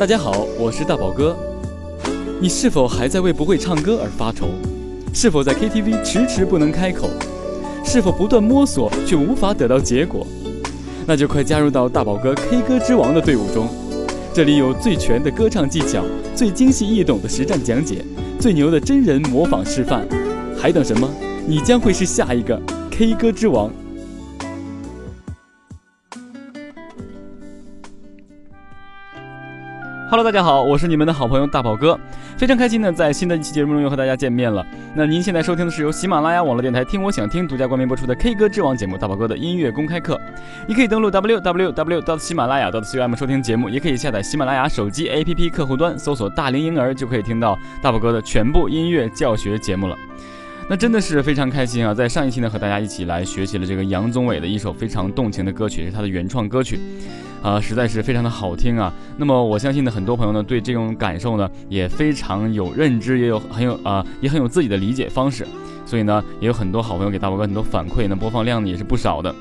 大家好，我是大宝哥。你是否还在为不会唱歌而发愁？是否在 KTV 迟迟不能开口？是否不断摸索却无法得到结果？那就快加入到大宝哥 K 歌之王的队伍中。这里有最全的歌唱技巧，最精细易懂的实战讲解，最牛的真人模仿示范。还等什么？你将会是下一个 K 歌之王。Hello，大家好，我是你们的好朋友大宝哥，非常开心呢，在新的一期节目中又和大家见面了。那您现在收听的是由喜马拉雅网络电台听我想听独家冠名播出的 K 歌之王节目大宝哥的音乐公开课。你可以登录 www. 到喜马拉雅 .com 收听节目，也可以下载喜马拉雅手机 APP 客户端，搜索大龄婴儿就可以听到大宝哥的全部音乐教学节目了。那真的是非常开心啊！在上一期呢，和大家一起来学习了这个杨宗纬的一首非常动情的歌曲，是他的原创歌曲，啊，实在是非常的好听啊。那么我相信呢，很多朋友呢对这种感受呢也非常有认知，也有很有啊，也很有自己的理解方式，所以呢，也有很多好朋友给大宝哥很多反馈，那播放量呢也是不少的。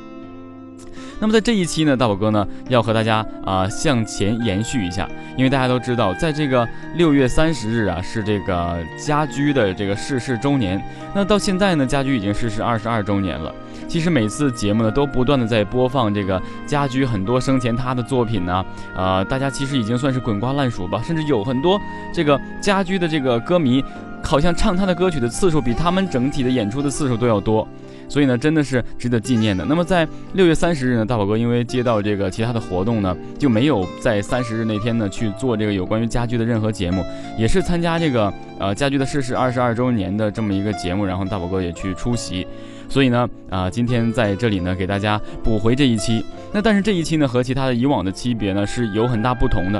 那么在这一期呢，大宝哥呢要和大家啊向前延续一下，因为大家都知道，在这个六月三十日啊是这个家驹的这个逝世周年。那到现在呢，家驹已经逝世二十二周年了。其实每次节目呢都不断的在播放这个家驹很多生前他的作品呢，呃，大家其实已经算是滚瓜烂熟吧，甚至有很多这个家驹的这个歌迷，好像唱他的歌曲的次数比他们整体的演出的次数都要多。所以呢，真的是值得纪念的。那么在六月三十日呢，大宝哥因为接到这个其他的活动呢，就没有在三十日那天呢去做这个有关于家居的任何节目，也是参加这个呃家居的逝世二十二周年的这么一个节目，然后大宝哥也去出席。所以呢，啊，今天在这里呢给大家补回这一期。那但是这一期呢和其他的以往的区别呢是有很大不同的。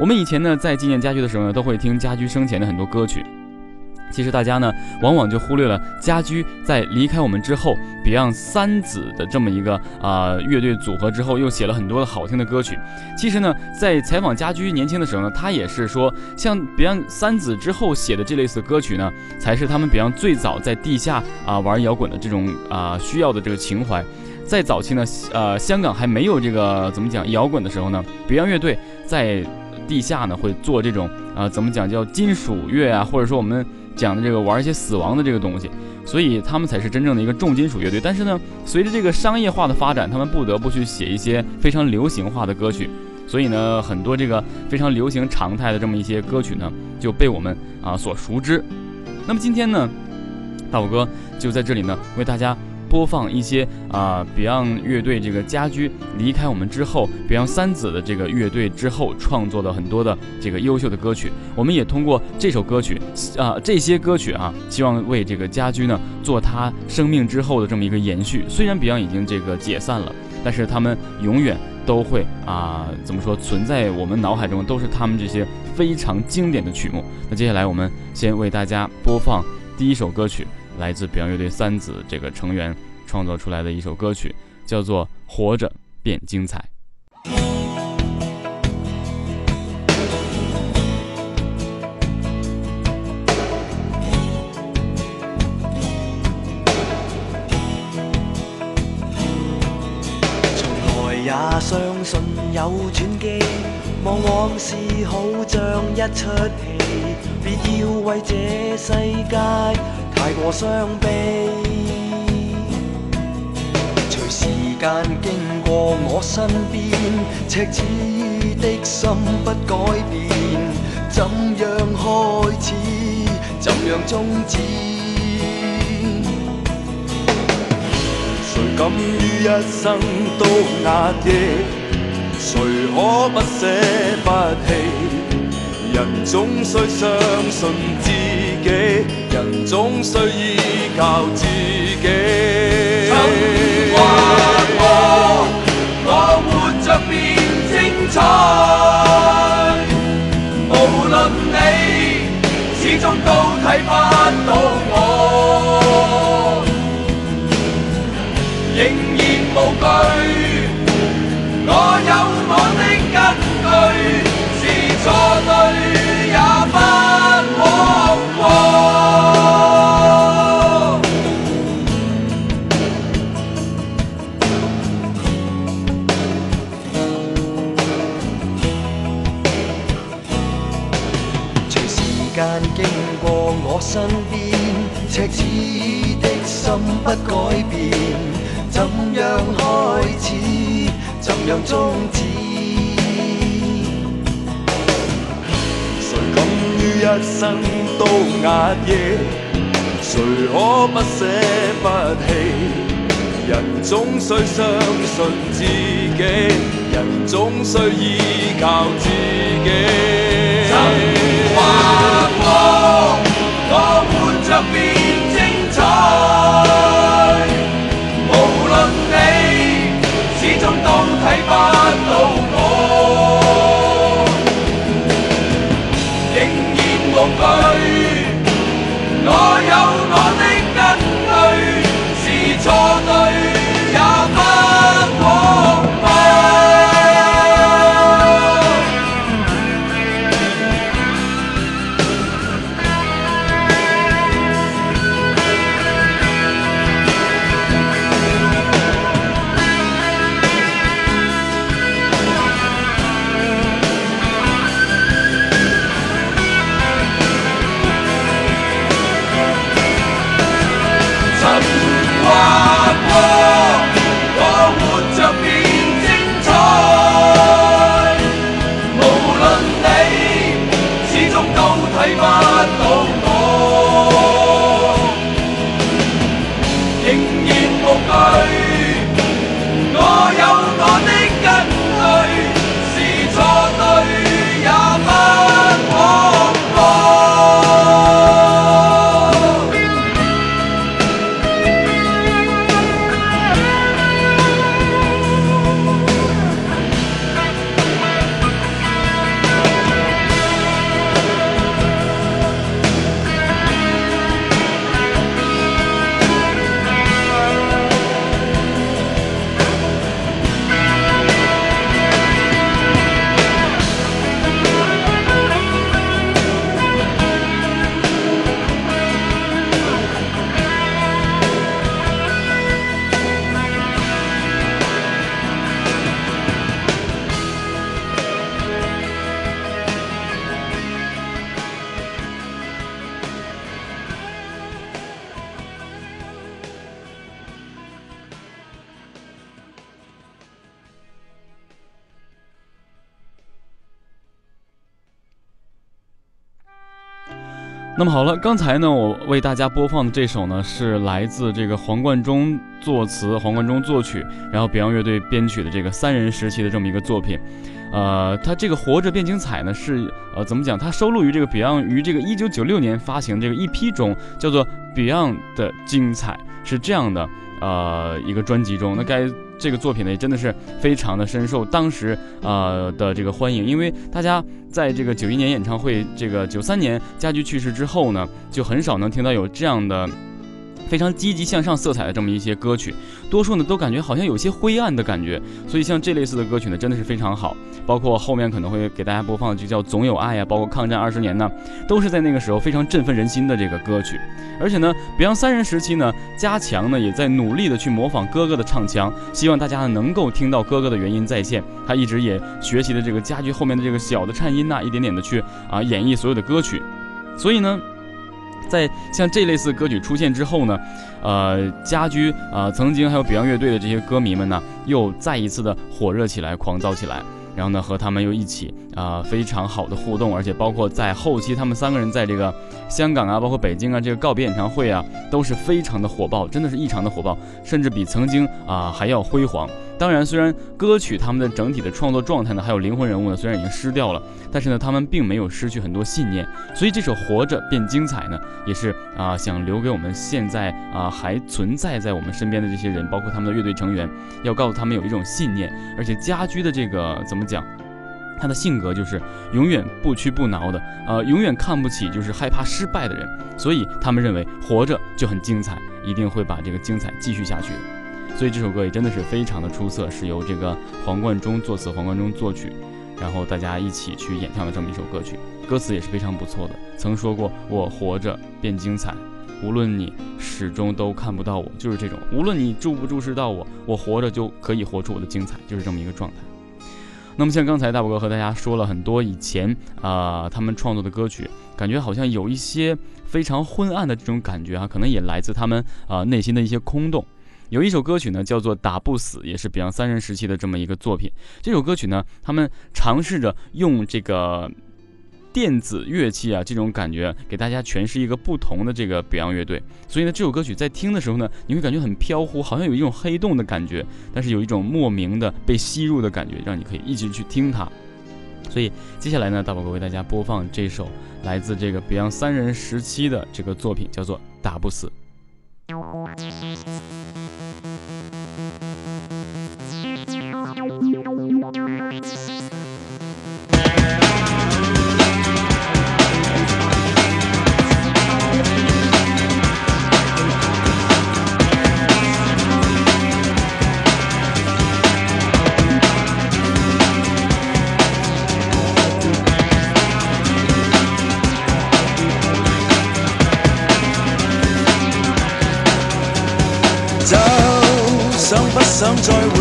我们以前呢在纪念家居的时候呢，都会听家居生前的很多歌曲。其实大家呢，往往就忽略了家驹在离开我们之后，Beyond 三子的这么一个啊乐队组合之后，又写了很多的好听的歌曲。其实呢，在采访家驹年轻的时候呢，他也是说，像 Beyond 三子之后写的这类似歌曲呢，才是他们 Beyond 最早在地下啊玩摇滚的这种啊需要的这个情怀。在早期呢，呃，香港还没有这个怎么讲摇滚的时候呢，Beyond 乐队在地下呢会做这种啊怎么讲叫金属乐啊，或者说我们。讲的这个玩一些死亡的这个东西，所以他们才是真正的一个重金属乐队。但是呢，随着这个商业化的发展，他们不得不去写一些非常流行化的歌曲。所以呢，很多这个非常流行常态的这么一些歌曲呢，就被我们啊所熟知。那么今天呢，大虎哥就在这里呢，为大家。播放一些啊，Beyond 乐队这个家居离开我们之后，Beyond 三子的这个乐队之后创作的很多的这个优秀的歌曲，我们也通过这首歌曲啊，这些歌曲啊，希望为这个家居呢做他生命之后的这么一个延续。虽然 Beyond 已经这个解散了，但是他们永远都会啊，怎么说存在我们脑海中，都是他们这些非常经典的曲目。那接下来我们先为大家播放第一首歌曲。来自 Beyond 乐队三子这个成员创作出来的一首歌曲，叫做《活着变精彩》。从来也相信有转机，往往是好像一出戏，别要为这世界。太过伤悲，随时间经过我身边，赤子的心不改变。怎样开始，怎样终止？谁敢于一生都压抑？谁可不舍不弃？人总需相信自己。总需依靠自己。曾话过，我活着变精彩。无论你始终都睇不到我，仍然无惧。壓抑？誰可不捨不棄？人總需相信自己，人總需依靠自己。曾話過，我活着變精彩。無論你始終都睇不到那么好了，刚才呢，我为大家播放的这首呢，是来自这个黄贯中作词、黄贯中作曲，然后 Beyond 乐队编曲的这个三人时期的这么一个作品。呃，它这个《活着变精彩》呢，是呃怎么讲？它收录于这个 Beyond 于这个一九九六年发行这个 EP 中，叫做《Beyond 的精彩》，是这样的。呃，一个专辑中，那该这个作品呢，也真的是非常的深受当时呃的这个欢迎，因为大家在这个九一年演唱会，这个九三年家驹去世之后呢，就很少能听到有这样的。非常积极向上色彩的这么一些歌曲，多数呢都感觉好像有些灰暗的感觉，所以像这类似的歌曲呢真的是非常好。包括后面可能会给大家播放的就叫《总有爱》呀，包括《抗战二十年》呢，都是在那个时候非常振奋人心的这个歌曲。而且呢，Beyond 三人时期呢，加强呢也在努力的去模仿哥哥的唱腔，希望大家能够听到哥哥的原音再现。他一直也学习的这个家具后面的这个小的颤音呐，一点点的去啊演绎所有的歌曲。所以呢。在像这类似歌曲出现之后呢，呃，家居啊，曾经还有 Beyond 乐队的这些歌迷们呢，又再一次的火热起来，狂躁起来。然后呢，和他们又一起啊，非常好的互动，而且包括在后期，他们三个人在这个香港啊，包括北京啊，这个告别演唱会啊，都是非常的火爆，真的是异常的火爆，甚至比曾经啊还要辉煌。当然，虽然歌曲他们的整体的创作状态呢，还有灵魂人物呢，虽然已经失掉了，但是呢，他们并没有失去很多信念。所以这首《活着变精彩》呢，也是啊，想留给我们现在啊还存在在我们身边的这些人，包括他们的乐队成员，要告诉他们有一种信念，而且家居的这个怎么讲？他的性格就是永远不屈不挠的，呃，永远看不起就是害怕失败的人，所以他们认为活着就很精彩，一定会把这个精彩继续下去。所以这首歌也真的是非常的出色，是由这个黄贯中作词，黄贯中作曲，然后大家一起去演唱的这么一首歌曲。歌词也是非常不错的，曾说过我活着变精彩，无论你始终都看不到我，就是这种，无论你注不注视到我，我活着就可以活出我的精彩，就是这么一个状态。那么像刚才大宝哥和大家说了很多以前啊他们创作的歌曲，感觉好像有一些非常昏暗的这种感觉啊，可能也来自他们啊内心的一些空洞。有一首歌曲呢叫做《打不死》，也是 Beyond 三人时期的这么一个作品。这首歌曲呢，他们尝试着用这个电子乐器啊这种感觉，给大家诠释一个不同的这个 Beyond 乐队。所以呢，这首歌曲在听的时候呢，你会感觉很飘忽，好像有一种黑洞的感觉，但是有一种莫名的被吸入的感觉，让你可以一直去听它。所以接下来呢，大宝哥为大家播放这首来自这个 Beyond 三人时期的这个作品，叫做《打不死》。就想，不想再会。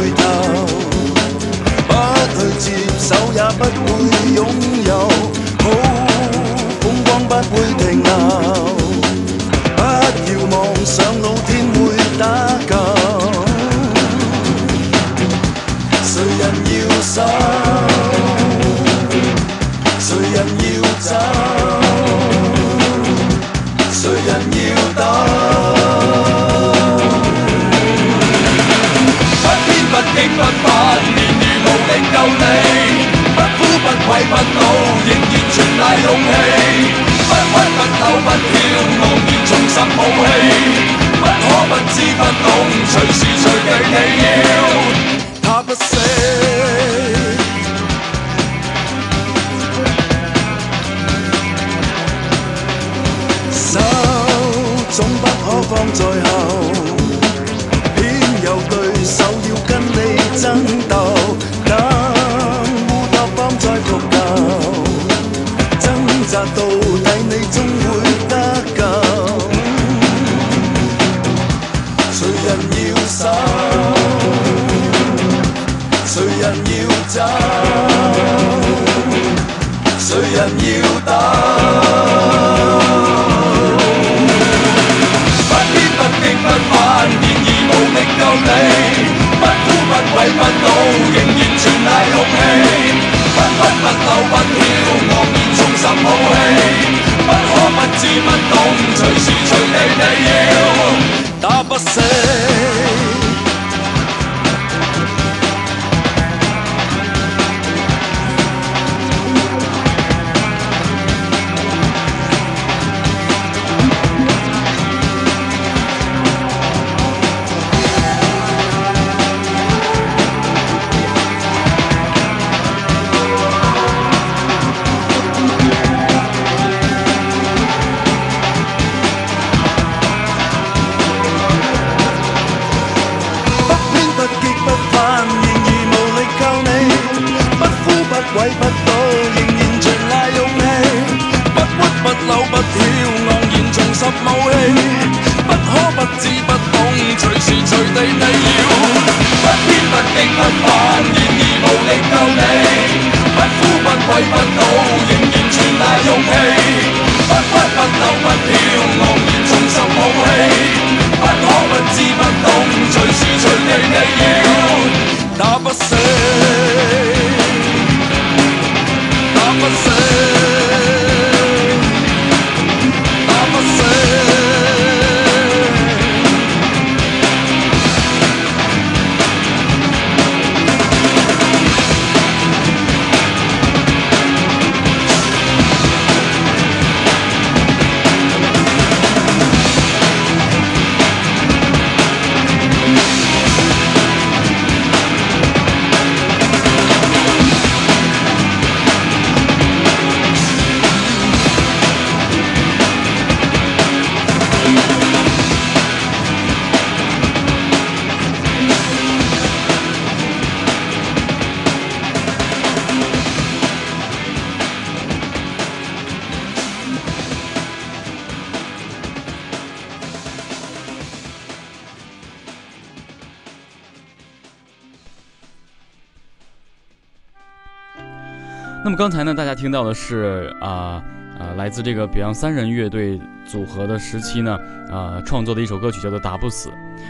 刚才呢，大家听到的是啊呃来自这个 Beyond 三人乐队组合的时期呢，呃创作的一首歌曲叫做《打不死》。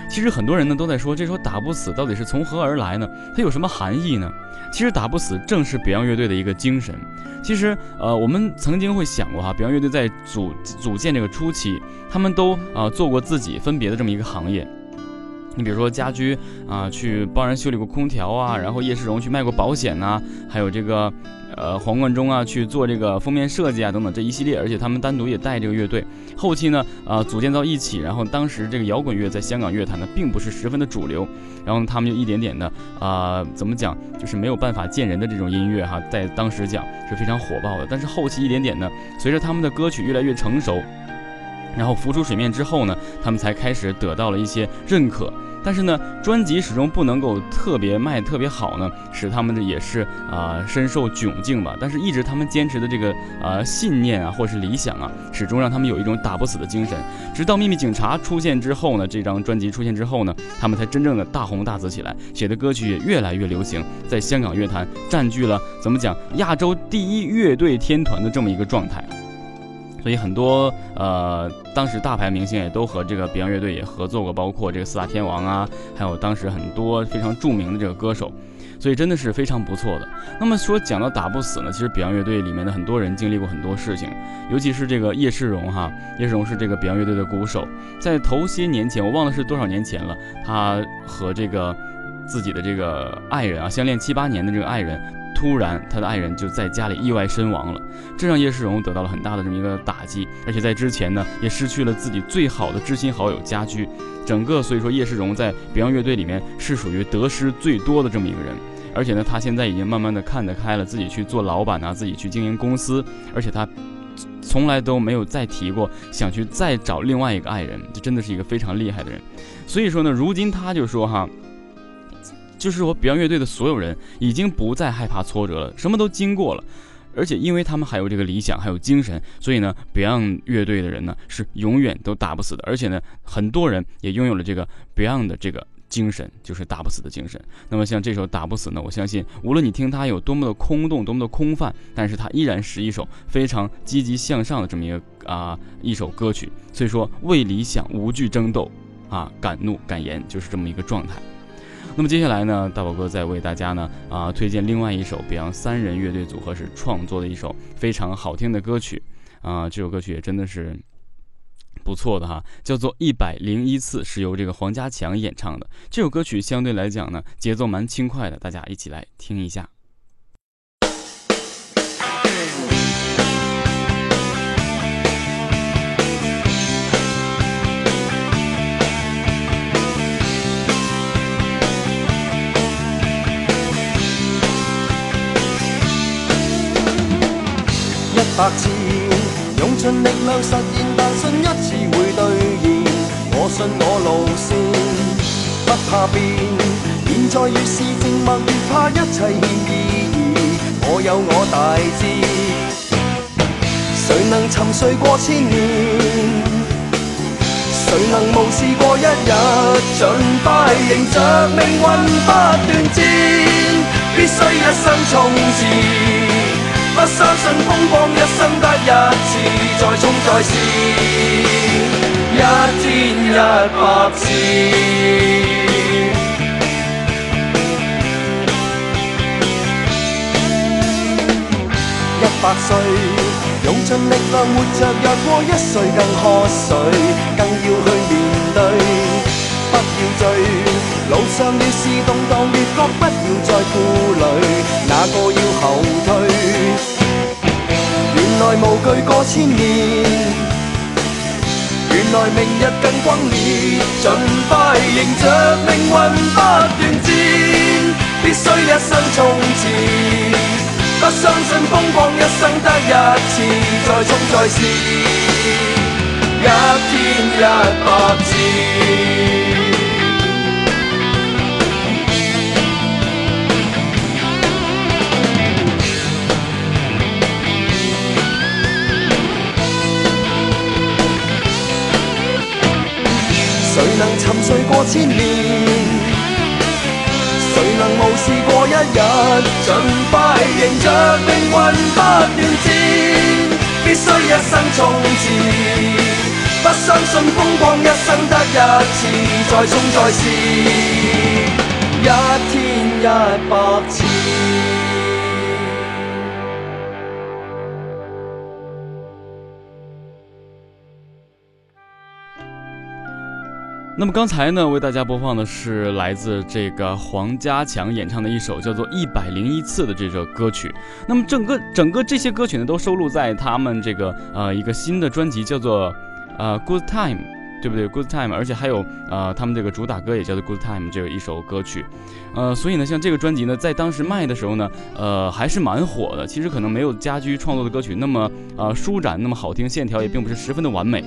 其实很多人呢都在说，这首《打不死》到底是从何而来呢？它有什么含义呢？其实《打不死》正是 Beyond 乐队的一个精神。其实呃我们曾经会想过哈，Beyond 乐队在组组建这个初期，他们都啊做过自己分别的这么一个行业。你比如说家居啊，去帮人修理过空调啊，然后叶世荣去卖过保险呐，还有这个，呃，黄贯中啊去做这个封面设计啊等等这一系列，而且他们单独也带这个乐队。后期呢，呃，组建到一起，然后当时这个摇滚乐在香港乐坛呢并不是十分的主流，然后他们就一点点的啊，怎么讲，就是没有办法见人的这种音乐哈，在当时讲是非常火爆的。但是后期一点点呢，随着他们的歌曲越来越成熟，然后浮出水面之后呢，他们才开始得到了一些认可。但是呢，专辑始终不能够特别卖特别好呢，使他们的也是啊深受窘境吧。但是，一直他们坚持的这个呃信念啊，或是理想啊，始终让他们有一种打不死的精神。直到《秘密警察》出现之后呢，这张专辑出现之后呢，他们才真正的大红大紫起来，写的歌曲也越来越流行，在香港乐坛占据了怎么讲亚洲第一乐队天团的这么一个状态。所以很多呃，当时大牌明星也都和这个 Beyond 乐队也合作过，包括这个四大天王啊，还有当时很多非常著名的这个歌手，所以真的是非常不错的。那么说讲到打不死呢，其实 Beyond 乐队里面的很多人经历过很多事情，尤其是这个叶世荣哈，叶世荣是这个 Beyond 乐队的鼓手，在头些年前，我忘了是多少年前了，他和这个自己的这个爱人啊，相恋七八年的这个爱人。突然，他的爱人就在家里意外身亡了，这让叶世荣得到了很大的这么一个打击，而且在之前呢，也失去了自己最好的知心好友家居，整个所以说叶世荣在 Beyond 乐队里面是属于得失最多的这么一个人，而且呢，他现在已经慢慢的看得开了，自己去做老板啊，自己去经营公司，而且他从来都没有再提过想去再找另外一个爱人，这真的是一个非常厉害的人，所以说呢，如今他就说哈。就是说，Beyond 乐队的所有人已经不再害怕挫折了，什么都经过了，而且因为他们还有这个理想，还有精神，所以呢，Beyond 乐队的人呢是永远都打不死的。而且呢，很多人也拥有了这个 Beyond 的这个精神，就是打不死的精神。那么像这首《打不死》呢，我相信无论你听它有多么的空洞，多么的空泛，但是它依然是一首非常积极向上的这么一个啊一首歌曲。所以说，为理想无惧争斗，啊，敢怒敢言，就是这么一个状态。那么接下来呢，大宝哥再为大家呢啊推荐另外一首 Beyond 三人乐队组合是创作的一首非常好听的歌曲啊，这首歌曲也真的是不错的哈，叫做《一百零一次》，是由这个黄家强演唱的。这首歌曲相对来讲呢，节奏蛮轻快的，大家一起来听一下。百次用尽力量实现，但信一次会兑现。我信我路线不怕变，现在越是静默，越怕一切欠意义。我有我大志，谁能沉睡过千年？谁能无视过一日？尽快迎着命运不断战，必须一生冲刺。不相信风光一生得一次，再冲再试，一天一百次。一百岁，用尽力量活着，若过一岁更喝水，更要去面对，不要醉。路上越是动荡，越觉不要再顾虑，哪个要后退？原来无惧过千年，原来明日更光烈，尽快迎着命运不断战，必须一生冲刺，不相信风光一生得一次，再冲再试，一天一百次。谁能沉睡过千年？谁能无試過一日，盡快迎着命運不斷戰，必須一生衝刺。不相信風光一生得一次，再冲再試，一天一百次。那么刚才呢，为大家播放的是来自这个黄家强演唱的一首叫做《一百零一次》的这首歌曲。那么整个整个这些歌曲呢，都收录在他们这个呃一个新的专辑，叫做呃《Good Time》，对不对？《Good Time》，而且还有呃他们这个主打歌也叫做《Good Time》这一首歌曲。呃，所以呢，像这个专辑呢，在当时卖的时候呢，呃还是蛮火的。其实可能没有家居创作的歌曲那么呃舒展，那么好听，线条也并不是十分的完美。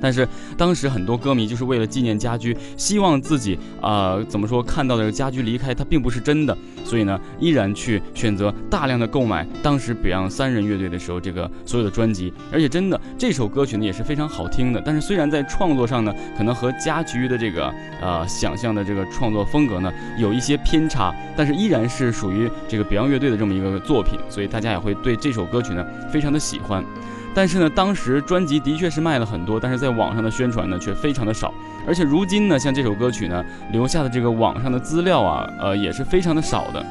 但是当时很多歌迷就是为了纪念家驹，希望自己啊怎么说看到的家驹离开，他并不是真的，所以呢依然去选择大量的购买当时 Beyond 三人乐队的时候这个所有的专辑，而且真的这首歌曲呢也是非常好听的。但是虽然在创作上呢可能和家驹的这个呃想象的这个创作风格呢有一些偏差，但是依然是属于这个 Beyond 乐队的这么一个作品，所以大家也会对这首歌曲呢非常的喜欢。但是呢，当时专辑的确是卖了很多，但是在网上的宣传呢却非常的少，而且如今呢，像这首歌曲呢留下的这个网上的资料啊，呃也是非常的少的。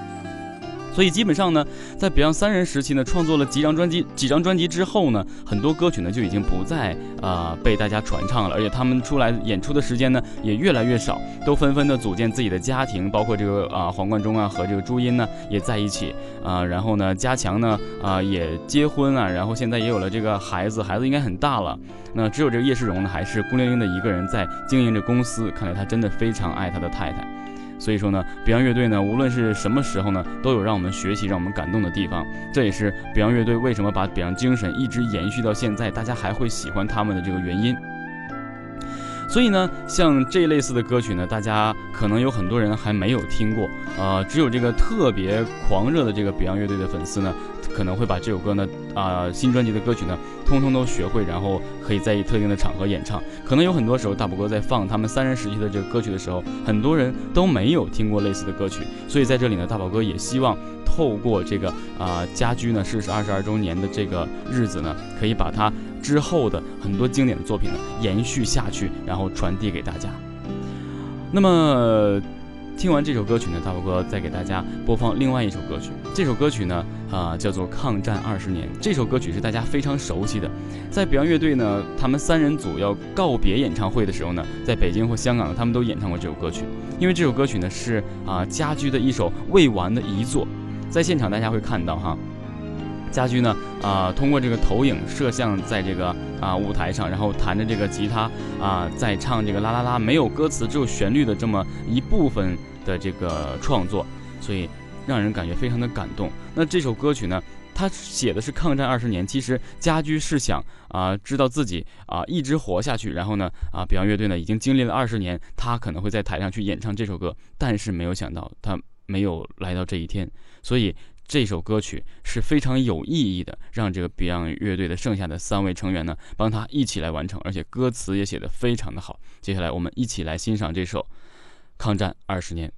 所以基本上呢，在 Beyond 三人时期呢，创作了几张专辑，几张专辑之后呢，很多歌曲呢就已经不再啊被大家传唱了，而且他们出来演出的时间呢也越来越少，都纷纷的组建自己的家庭，包括这个啊黄贯中啊和这个朱茵呢也在一起啊，然后呢加强呢啊也结婚啊，然后现在也有了这个孩子，孩子应该很大了，那只有这个叶世荣呢还是孤零零的一个人在经营着公司，看来他真的非常爱他的太太。所以说呢，Beyond 乐队呢，无论是什么时候呢，都有让我们学习、让我们感动的地方。这也是 Beyond 乐队为什么把 Beyond 精神一直延续到现在，大家还会喜欢他们的这个原因。所以呢，像这类似的歌曲呢，大家可能有很多人还没有听过，呃，只有这个特别狂热的这个 Beyond 乐队的粉丝呢。可能会把这首歌呢，啊，新专辑的歌曲呢，通通都学会，然后可以在一特定的场合演唱。可能有很多时候，大宝哥在放他们三人时期的这个歌曲的时候，很多人都没有听过类似的歌曲。所以在这里呢，大宝哥也希望透过这个啊家居呢逝世二十二周年的这个日子呢，可以把它之后的很多经典的作品呢延续下去，然后传递给大家。那么。听完这首歌曲呢，大宝哥再给大家播放另外一首歌曲。这首歌曲呢，啊，叫做《抗战二十年》。这首歌曲是大家非常熟悉的，在 Beyond 乐队呢，他们三人组要告别演唱会的时候呢，在北京或香港，他们都演唱过这首歌曲。因为这首歌曲呢，是啊家驹的一首未完的遗作。在现场大家会看到哈，家驹呢，啊，通过这个投影摄像在这个啊舞台上，然后弹着这个吉他啊，在唱这个啦啦啦，没有歌词，只有旋律的这么一部分。的这个创作，所以让人感觉非常的感动。那这首歌曲呢，他写的是抗战二十年。其实家驹是想啊，知道自己啊一直活下去，然后呢啊，Beyond 乐队呢已经经历了二十年，他可能会在台上去演唱这首歌，但是没有想到他没有来到这一天。所以这首歌曲是非常有意义的，让这个 Beyond 乐队的剩下的三位成员呢帮他一起来完成，而且歌词也写得非常的好。接下来我们一起来欣赏这首。抗战二十年。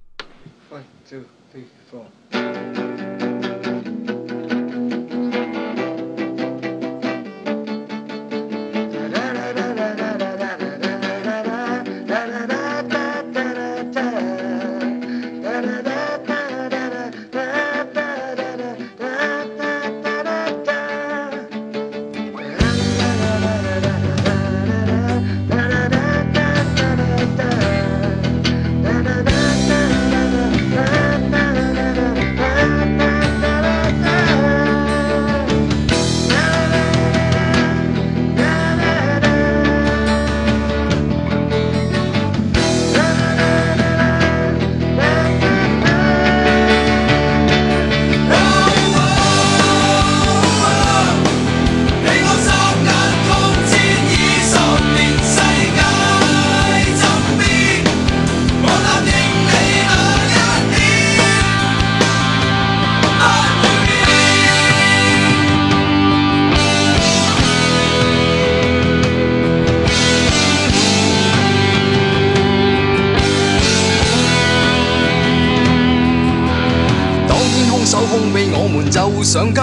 上街，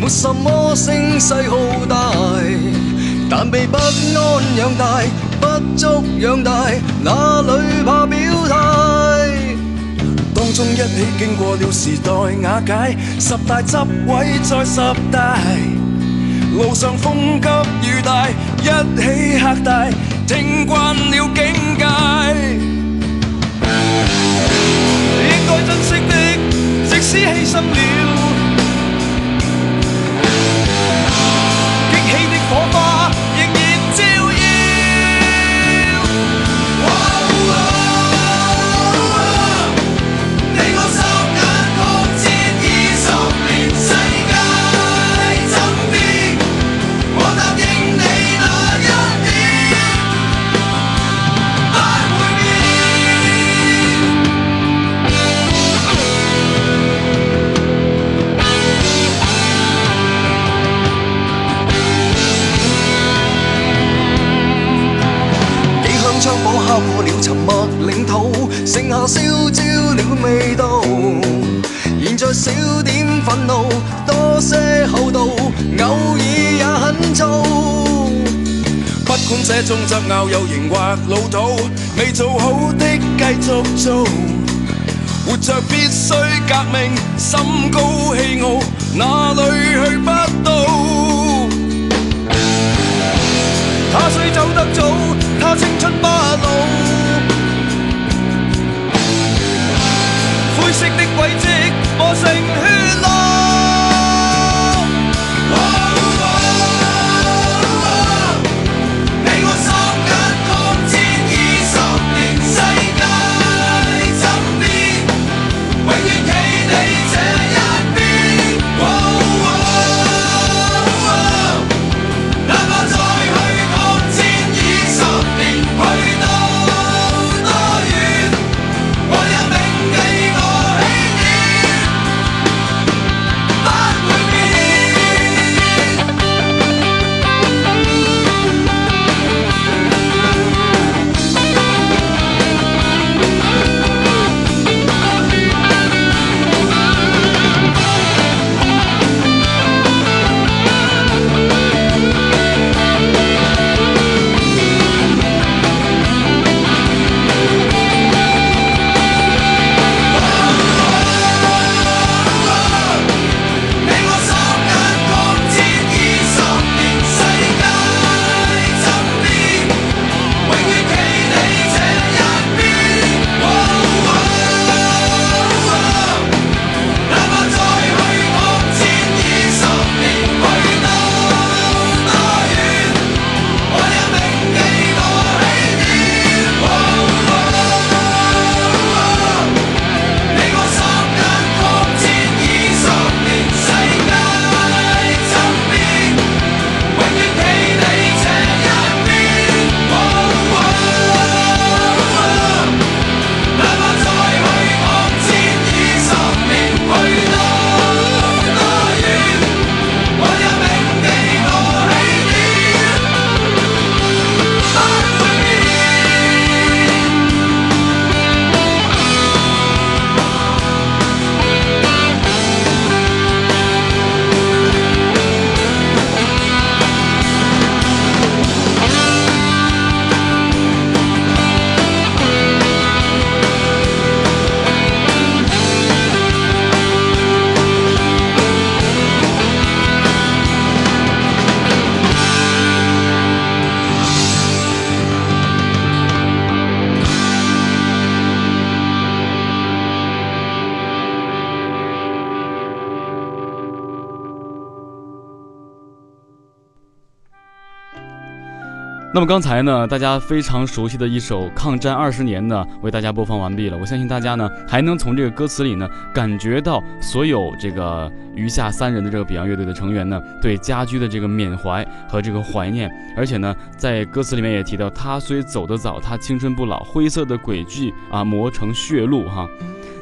没什么声势浩大，但被不安养大，不足养大，哪里怕表态？当中一起经过了时代瓦解，十大执位再十大，路上风急雨大，一起吓大，听惯了境界。应该珍惜的，即使牺牲了。拗有型或老土，未做好的继续做。活着必须革命，心高气傲，哪里去不到？他雖走得早，他青春不老。灰色的轨迹磨成血路。那么刚才呢，大家非常熟悉的一首《抗战二十年》呢，为大家播放完毕了。我相信大家呢，还能从这个歌词里呢，感觉到所有这个余下三人的这个 Beyond 乐队的成员呢，对家居的这个缅怀和这个怀念。而且呢，在歌词里面也提到，他虽走得早，他青春不老，灰色的轨迹啊，磨成血路哈。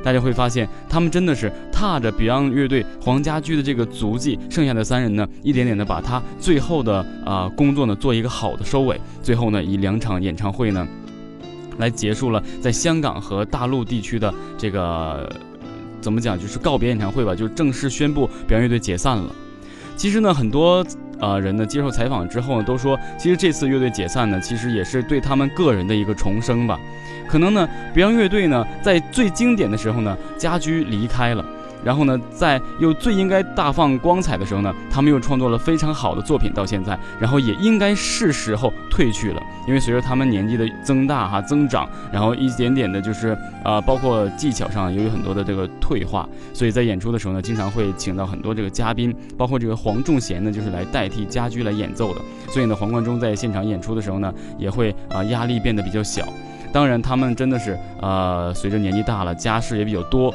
大家会发现，他们真的是踏着 Beyond 乐队黄家驹的这个足迹，剩下的三人呢，一点点的把他最后的啊、工作呢做一个好的收尾。最后呢，以两场演唱会呢，来结束了在香港和大陆地区的这个怎么讲，就是告别演唱会吧，就正式宣布表演乐队解散了。其实呢，很多啊人呢接受采访之后呢，都说，其实这次乐队解散呢，其实也是对他们个人的一个重生吧。可能呢，，Beyond 乐队呢，在最经典的时候呢，家驹离开了。然后呢，在又最应该大放光彩的时候呢，他们又创作了非常好的作品到现在，然后也应该是时候退去了，因为随着他们年纪的增大哈增长，然后一点点的就是呃，包括技巧上也有很多的这个退化，所以在演出的时候呢，经常会请到很多这个嘉宾，包括这个黄仲贤呢，就是来代替家驹来演奏的，所以呢，黄贯中在现场演出的时候呢，也会啊压力变得比较小，当然他们真的是呃随着年纪大了，家事也比较多。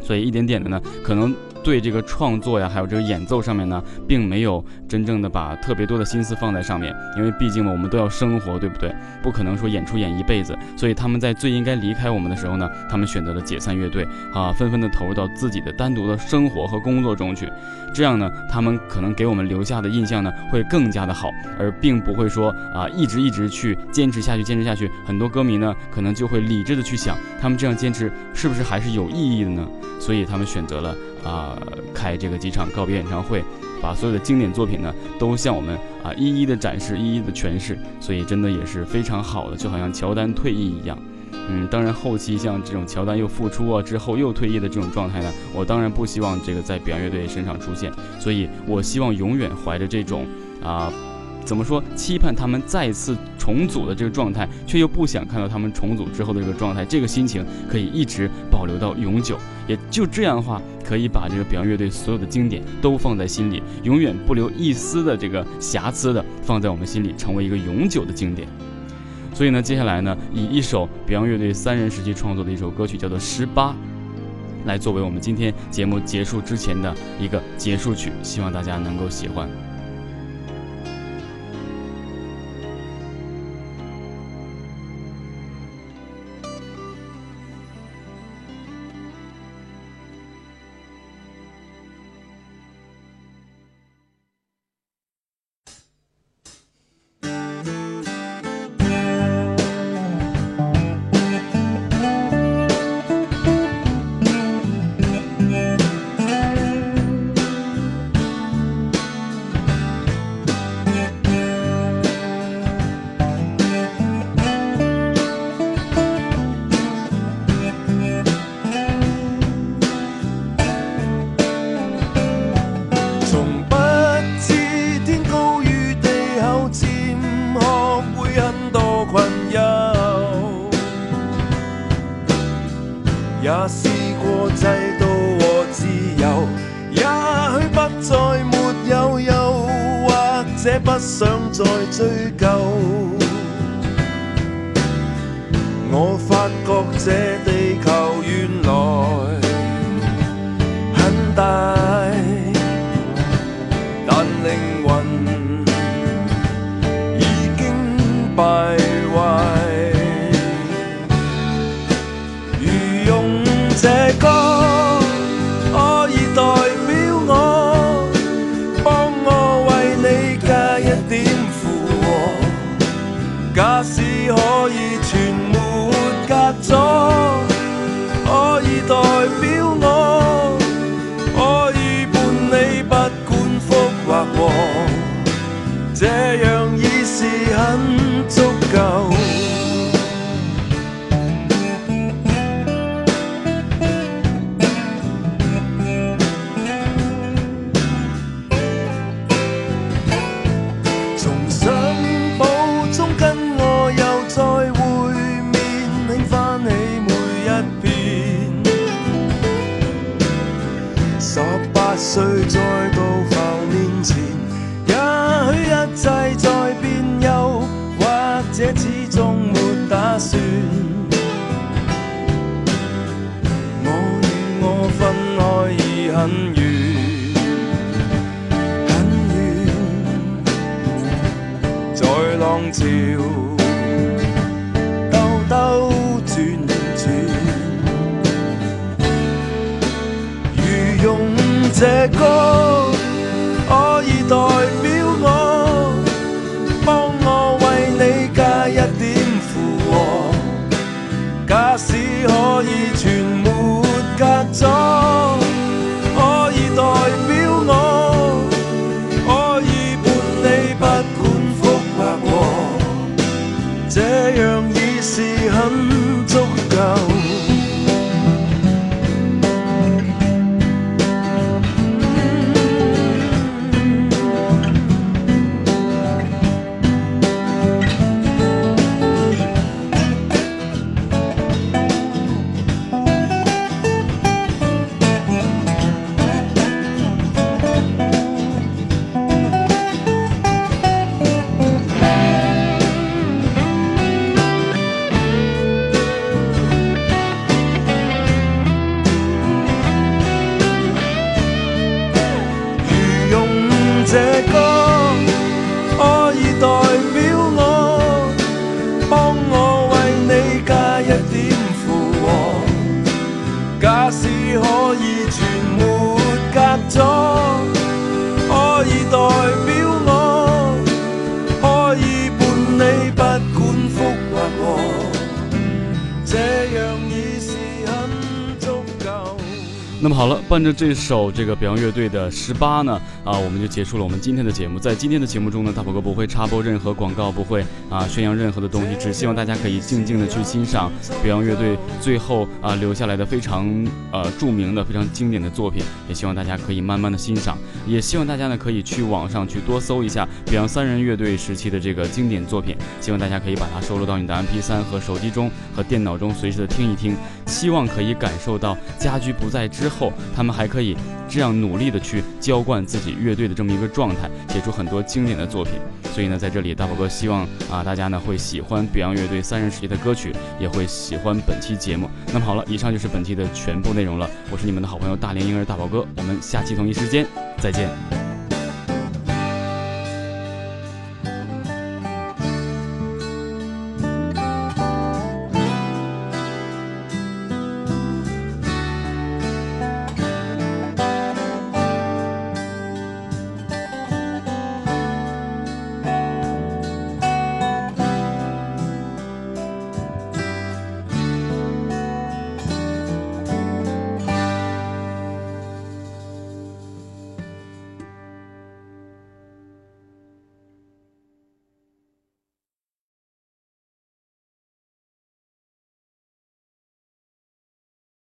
所以一点点的呢，可能。对这个创作呀，还有这个演奏上面呢，并没有真正的把特别多的心思放在上面，因为毕竟嘛，我们都要生活，对不对？不可能说演出演一辈子，所以他们在最应该离开我们的时候呢，他们选择了解散乐队啊，纷纷的投入到自己的单独的生活和工作中去。这样呢，他们可能给我们留下的印象呢，会更加的好，而并不会说啊，一直一直去坚持下去，坚持下去。很多歌迷呢，可能就会理智的去想，他们这样坚持是不是还是有意义的呢？所以他们选择了。啊，开这个几场告别演唱会，把所有的经典作品呢，都向我们啊一一的展示，一一的诠释，所以真的也是非常好的，就好像乔丹退役一样。嗯，当然后期像这种乔丹又复出啊之后又退役的这种状态呢，我当然不希望这个在表演乐队身上出现，所以我希望永远怀着这种啊。怎么说？期盼他们再次重组的这个状态，却又不想看到他们重组之后的这个状态，这个心情可以一直保留到永久。也就这样的话，可以把这个表演乐队所有的经典都放在心里，永远不留一丝的这个瑕疵的放在我们心里，成为一个永久的经典。所以呢，接下来呢，以一首表演乐队三人时期创作的一首歌曲，叫做《十八》，来作为我们今天节目结束之前的一个结束曲，希望大家能够喜欢。这不想再追究。我发觉这许再到浮面前，也许一切在变幼，或者始终没打算。我与我分开已很远，很远，在浪潮。这歌可以代跟着这首这个表扬乐队的十八呢，啊，我们就结束了我们今天的节目。在今天的节目中呢，大宝哥不会插播任何广告，不会啊宣扬任何的东西，只希望大家可以静静的去欣赏 Beyond 乐队最后啊留下来的非常呃著名的、非常经典的作品。也希望大家可以慢慢的欣赏，也希望大家呢可以去网上去多搜一下 Beyond 三人乐队时期的这个经典作品。希望大家可以把它收录到你的 MP3 和手机中和电脑中，随时的听一听。希望可以感受到家驹不在之后，他们还可以这样努力的去浇灌自己乐队的这么一个状态，写出很多经典的作品。所以呢，在这里大宝哥希望啊大家呢会喜欢 Beyond 乐队三人时期的歌曲，也会喜欢本期节目。那么好了，以上就是本期的全部内容了。我是你们的好朋友大连婴儿大宝哥，我们下期同一时间再见。